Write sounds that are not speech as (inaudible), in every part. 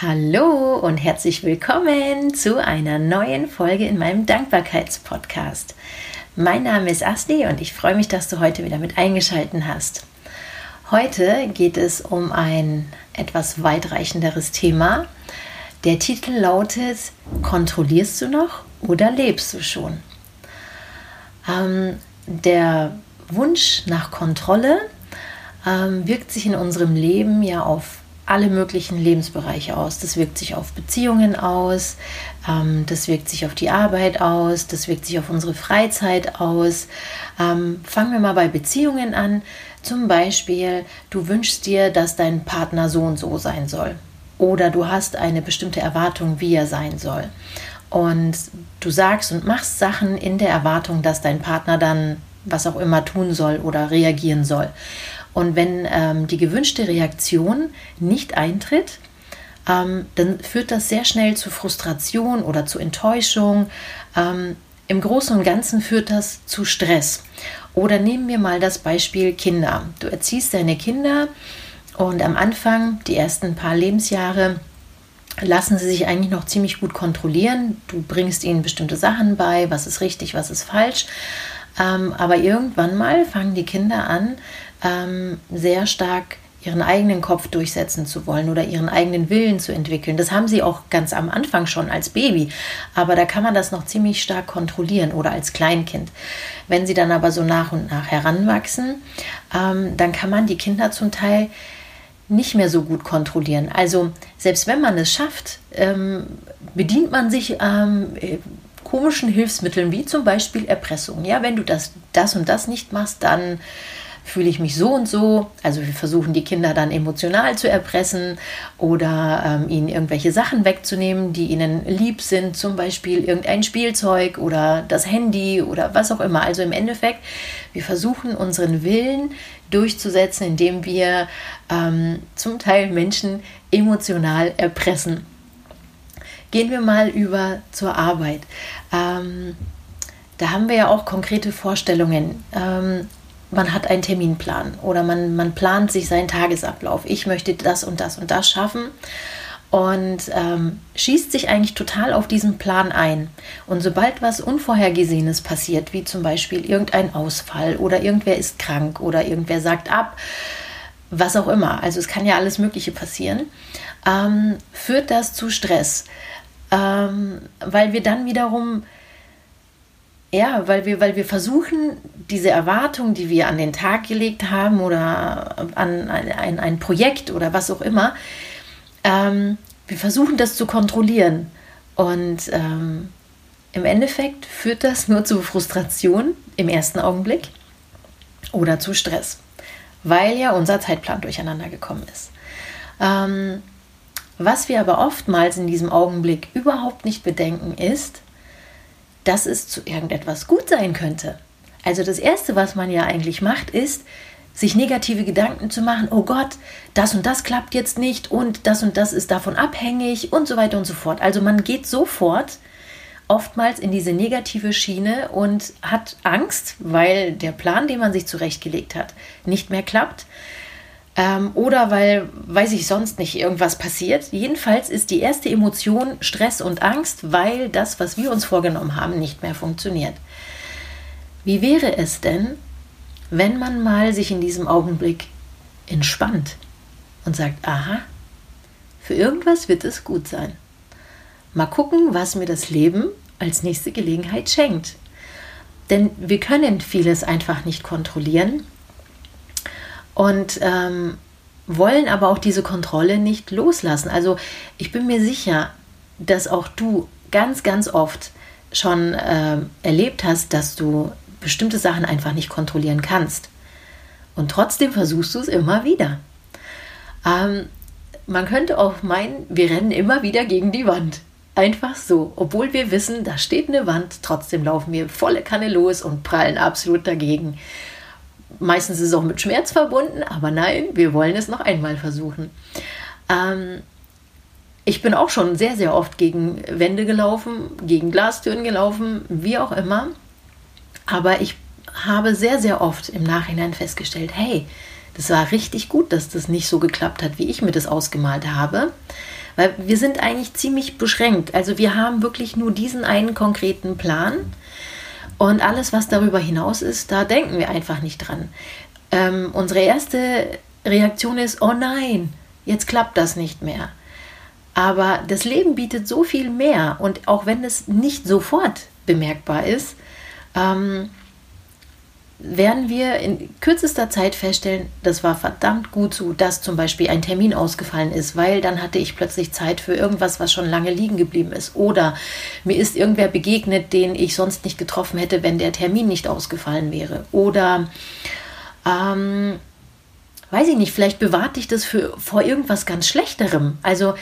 Hallo und herzlich willkommen zu einer neuen Folge in meinem Dankbarkeitspodcast. Mein Name ist Asti und ich freue mich, dass du heute wieder mit eingeschaltet hast. Heute geht es um ein etwas weitreichenderes Thema. Der Titel lautet Kontrollierst du noch oder lebst du schon? Ähm, der Wunsch nach Kontrolle ähm, wirkt sich in unserem Leben ja auf alle möglichen Lebensbereiche aus. Das wirkt sich auf Beziehungen aus, ähm, das wirkt sich auf die Arbeit aus, das wirkt sich auf unsere Freizeit aus. Ähm, fangen wir mal bei Beziehungen an. Zum Beispiel, du wünschst dir, dass dein Partner so und so sein soll. Oder du hast eine bestimmte Erwartung, wie er sein soll. Und du sagst und machst Sachen in der Erwartung, dass dein Partner dann was auch immer tun soll oder reagieren soll. Und wenn ähm, die gewünschte Reaktion nicht eintritt, ähm, dann führt das sehr schnell zu Frustration oder zu Enttäuschung. Ähm, Im Großen und Ganzen führt das zu Stress. Oder nehmen wir mal das Beispiel Kinder. Du erziehst deine Kinder und am Anfang, die ersten paar Lebensjahre, lassen sie sich eigentlich noch ziemlich gut kontrollieren. Du bringst ihnen bestimmte Sachen bei, was ist richtig, was ist falsch. Ähm, aber irgendwann mal fangen die Kinder an, ähm, sehr stark ihren eigenen Kopf durchsetzen zu wollen oder ihren eigenen Willen zu entwickeln. Das haben sie auch ganz am Anfang schon als Baby, aber da kann man das noch ziemlich stark kontrollieren oder als Kleinkind. Wenn sie dann aber so nach und nach heranwachsen, ähm, dann kann man die Kinder zum Teil nicht mehr so gut kontrollieren. Also selbst wenn man es schafft, ähm, bedient man sich ähm, komischen Hilfsmitteln wie zum Beispiel Erpressung. Ja, wenn du das, das und das nicht machst, dann fühle ich mich so und so. Also wir versuchen die Kinder dann emotional zu erpressen oder ähm, ihnen irgendwelche Sachen wegzunehmen, die ihnen lieb sind, zum Beispiel irgendein Spielzeug oder das Handy oder was auch immer. Also im Endeffekt, wir versuchen unseren Willen durchzusetzen, indem wir ähm, zum Teil Menschen emotional erpressen. Gehen wir mal über zur Arbeit. Ähm, da haben wir ja auch konkrete Vorstellungen. Ähm, man hat einen Terminplan oder man, man plant sich seinen Tagesablauf. Ich möchte das und das und das schaffen und ähm, schießt sich eigentlich total auf diesen Plan ein. Und sobald was Unvorhergesehenes passiert, wie zum Beispiel irgendein Ausfall oder irgendwer ist krank oder irgendwer sagt ab, was auch immer, also es kann ja alles Mögliche passieren, ähm, führt das zu Stress, ähm, weil wir dann wiederum ja, weil wir, weil wir versuchen, diese Erwartung, die wir an den Tag gelegt haben oder an ein, ein Projekt oder was auch immer, ähm, wir versuchen das zu kontrollieren. Und ähm, im Endeffekt führt das nur zu Frustration im ersten Augenblick oder zu Stress, weil ja unser Zeitplan durcheinander gekommen ist. Ähm, was wir aber oftmals in diesem Augenblick überhaupt nicht bedenken, ist, dass es zu irgendetwas gut sein könnte. Also das Erste, was man ja eigentlich macht, ist, sich negative Gedanken zu machen, oh Gott, das und das klappt jetzt nicht und das und das ist davon abhängig und so weiter und so fort. Also man geht sofort oftmals in diese negative Schiene und hat Angst, weil der Plan, den man sich zurechtgelegt hat, nicht mehr klappt. Ähm, oder weil, weiß ich sonst nicht, irgendwas passiert. Jedenfalls ist die erste Emotion Stress und Angst, weil das, was wir uns vorgenommen haben, nicht mehr funktioniert. Wie wäre es denn, wenn man mal sich in diesem Augenblick entspannt und sagt, aha, für irgendwas wird es gut sein. Mal gucken, was mir das Leben als nächste Gelegenheit schenkt. Denn wir können vieles einfach nicht kontrollieren und ähm, wollen aber auch diese Kontrolle nicht loslassen. Also ich bin mir sicher, dass auch du ganz, ganz oft schon äh, erlebt hast, dass du bestimmte Sachen einfach nicht kontrollieren kannst. Und trotzdem versuchst du es immer wieder. Ähm, man könnte auch meinen, wir rennen immer wieder gegen die Wand. Einfach so. Obwohl wir wissen, da steht eine Wand, trotzdem laufen wir volle Kanne los und prallen absolut dagegen. Meistens ist es auch mit Schmerz verbunden, aber nein, wir wollen es noch einmal versuchen. Ähm, ich bin auch schon sehr, sehr oft gegen Wände gelaufen, gegen Glastüren gelaufen, wie auch immer. Aber ich habe sehr, sehr oft im Nachhinein festgestellt, hey, das war richtig gut, dass das nicht so geklappt hat, wie ich mir das ausgemalt habe, Weil wir sind eigentlich ziemlich beschränkt. Also wir haben wirklich nur diesen einen konkreten Plan. Und alles, was darüber hinaus ist, da denken wir einfach nicht dran. Ähm, unsere erste Reaktion ist, oh nein, jetzt klappt das nicht mehr. Aber das Leben bietet so viel mehr und auch wenn es nicht sofort bemerkbar ist, ähm, werden wir in kürzester Zeit feststellen, das war verdammt gut so, dass zum Beispiel ein Termin ausgefallen ist, weil dann hatte ich plötzlich Zeit für irgendwas, was schon lange liegen geblieben ist. Oder mir ist irgendwer begegnet, den ich sonst nicht getroffen hätte, wenn der Termin nicht ausgefallen wäre. Oder ähm, weiß ich nicht, vielleicht bewahrt dich das für, vor irgendwas ganz Schlechterem. Also,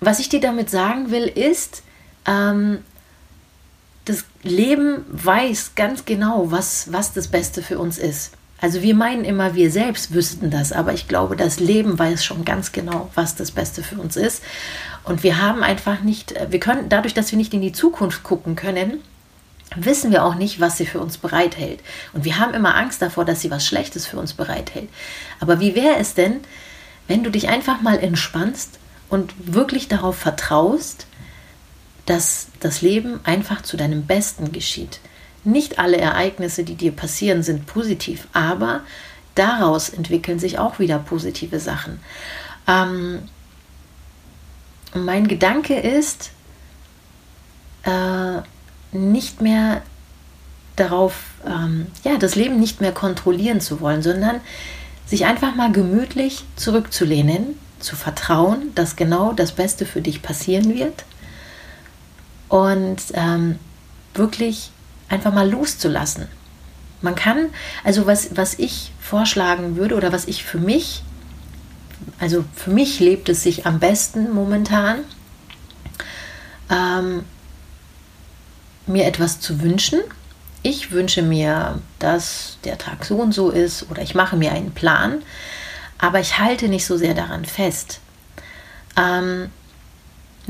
was ich dir damit sagen will, ist, ähm, das Leben weiß ganz genau, was, was das Beste für uns ist. Also wir meinen immer, wir selbst wüssten das, aber ich glaube, das Leben weiß schon ganz genau, was das Beste für uns ist. Und wir haben einfach nicht, wir können, dadurch, dass wir nicht in die Zukunft gucken können, wissen wir auch nicht, was sie für uns bereithält. Und wir haben immer Angst davor, dass sie was Schlechtes für uns bereithält. Aber wie wäre es denn, wenn du dich einfach mal entspannst und wirklich darauf vertraust, dass das Leben einfach zu deinem Besten geschieht. Nicht alle Ereignisse, die dir passieren, sind positiv, aber daraus entwickeln sich auch wieder positive Sachen. Ähm, mein Gedanke ist, äh, nicht mehr darauf, ähm, ja, das Leben nicht mehr kontrollieren zu wollen, sondern sich einfach mal gemütlich zurückzulehnen, zu vertrauen, dass genau das Beste für dich passieren wird und ähm, wirklich einfach mal loszulassen. Man kann, also was, was ich vorschlagen würde oder was ich für mich, also für mich lebt es sich am besten momentan, ähm, mir etwas zu wünschen. Ich wünsche mir, dass der Tag so und so ist oder ich mache mir einen Plan, aber ich halte nicht so sehr daran fest. Ähm,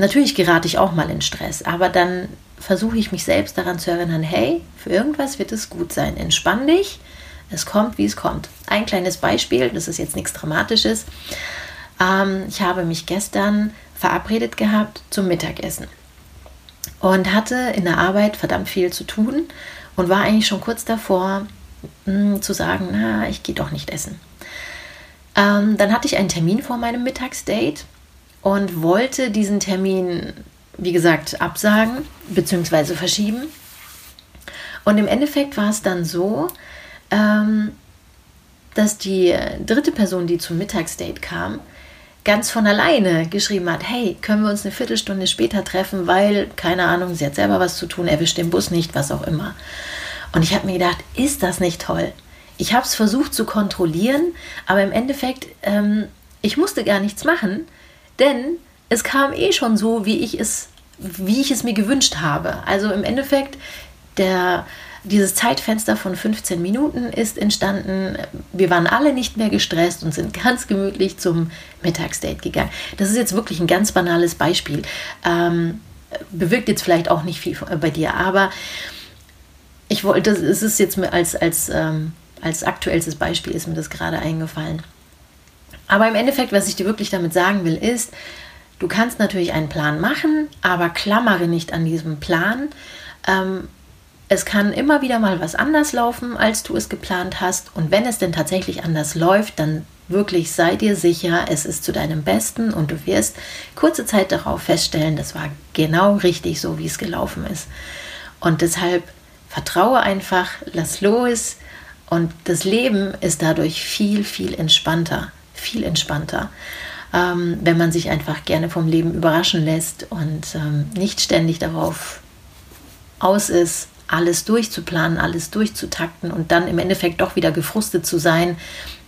Natürlich gerate ich auch mal in Stress, aber dann versuche ich mich selbst daran zu erinnern, hey, für irgendwas wird es gut sein. Entspann dich, es kommt, wie es kommt. Ein kleines Beispiel, das ist jetzt nichts Dramatisches. Ähm, ich habe mich gestern verabredet gehabt zum Mittagessen und hatte in der Arbeit verdammt viel zu tun und war eigentlich schon kurz davor mh, hm, zu sagen, na, ich gehe doch nicht essen. Ähm, dann hatte ich einen Termin vor meinem Mittagsdate und wollte diesen Termin, wie gesagt, absagen bzw. verschieben. Und im Endeffekt war es dann so, ähm, dass die dritte Person, die zum Mittagsdate kam, ganz von alleine geschrieben hat, hey, können wir uns eine Viertelstunde später treffen, weil, keine Ahnung, sie hat selber was zu tun, erwischt den Bus nicht, was auch immer. Und ich habe mir gedacht, ist das nicht toll? Ich habe es versucht zu kontrollieren, aber im Endeffekt, ähm, ich musste gar nichts machen, denn es kam eh schon so, wie ich es, wie ich es mir gewünscht habe. Also im Endeffekt, der, dieses Zeitfenster von 15 Minuten ist entstanden. Wir waren alle nicht mehr gestresst und sind (laughs) ganz gemütlich zum Mittagsdate gegangen. Das ist jetzt wirklich ein ganz banales Beispiel. Ähm, bewirkt jetzt vielleicht auch nicht viel bei dir, aber ich wollte, es ist jetzt als, als, ähm, als aktuellstes Beispiel ist mir das gerade eingefallen. Aber im Endeffekt, was ich dir wirklich damit sagen will, ist, du kannst natürlich einen Plan machen, aber klammere nicht an diesem Plan. Ähm, es kann immer wieder mal was anders laufen, als du es geplant hast. Und wenn es denn tatsächlich anders läuft, dann wirklich sei dir sicher, es ist zu deinem Besten und du wirst kurze Zeit darauf feststellen, das war genau richtig so, wie es gelaufen ist. Und deshalb vertraue einfach, lass los und das Leben ist dadurch viel, viel entspannter viel entspannter, ähm, wenn man sich einfach gerne vom Leben überraschen lässt und ähm, nicht ständig darauf aus ist, alles durchzuplanen, alles durchzutakten und dann im Endeffekt doch wieder gefrustet zu sein,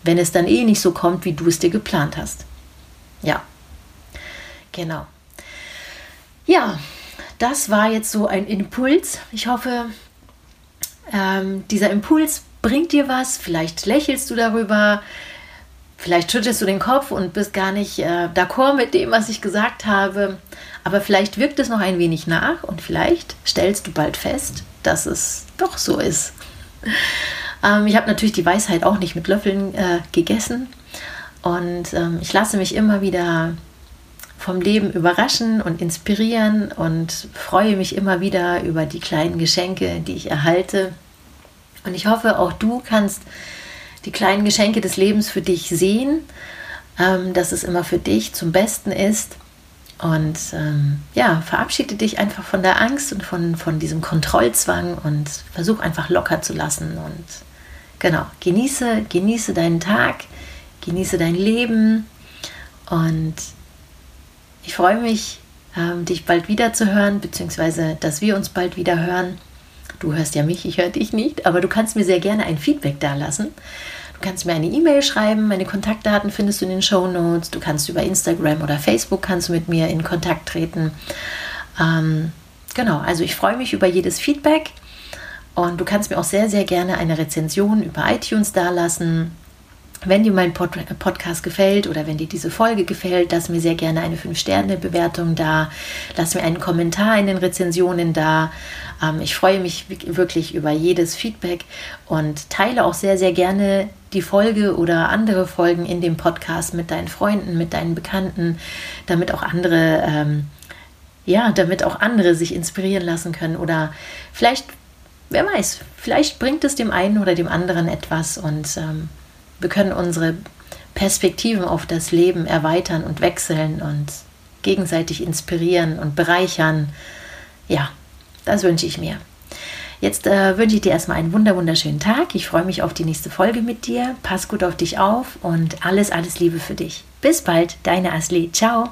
wenn es dann eh nicht so kommt, wie du es dir geplant hast. Ja, genau. Ja, das war jetzt so ein Impuls. Ich hoffe, ähm, dieser Impuls bringt dir was. Vielleicht lächelst du darüber. Vielleicht schüttelst du den Kopf und bist gar nicht äh, d'accord mit dem, was ich gesagt habe. Aber vielleicht wirkt es noch ein wenig nach und vielleicht stellst du bald fest, dass es doch so ist. Ähm, ich habe natürlich die Weisheit auch nicht mit Löffeln äh, gegessen. Und ähm, ich lasse mich immer wieder vom Leben überraschen und inspirieren und freue mich immer wieder über die kleinen Geschenke, die ich erhalte. Und ich hoffe, auch du kannst die kleinen Geschenke des Lebens für dich sehen, ähm, dass es immer für dich zum Besten ist. Und ähm, ja, verabschiede dich einfach von der Angst und von, von diesem Kontrollzwang und versuch einfach locker zu lassen. Und genau, genieße, genieße deinen Tag, genieße dein Leben und ich freue mich, ähm, dich bald wieder zu hören, beziehungsweise dass wir uns bald wieder hören. Du hörst ja mich, ich höre dich nicht, aber du kannst mir sehr gerne ein Feedback da lassen. Du kannst mir eine E-Mail schreiben, meine Kontaktdaten findest du in den Show Notes. Du kannst über Instagram oder Facebook kannst du mit mir in Kontakt treten. Ähm, genau, also ich freue mich über jedes Feedback und du kannst mir auch sehr, sehr gerne eine Rezension über iTunes dalassen wenn dir mein Pod Podcast gefällt oder wenn dir diese Folge gefällt, lass mir sehr gerne eine 5-Sterne-Bewertung da. Lass mir einen Kommentar in den Rezensionen da. Ähm, ich freue mich wirklich über jedes Feedback und teile auch sehr, sehr gerne die Folge oder andere Folgen in dem Podcast mit deinen Freunden, mit deinen Bekannten, damit auch andere, ähm, ja, damit auch andere sich inspirieren lassen können oder vielleicht, wer weiß, vielleicht bringt es dem einen oder dem anderen etwas und ähm, wir können unsere Perspektiven auf das Leben erweitern und wechseln und gegenseitig inspirieren und bereichern. Ja, das wünsche ich mir. Jetzt äh, wünsche ich dir erstmal einen wunder wunderschönen Tag. Ich freue mich auf die nächste Folge mit dir. Pass gut auf dich auf und alles, alles Liebe für dich. Bis bald, deine Asli. Ciao.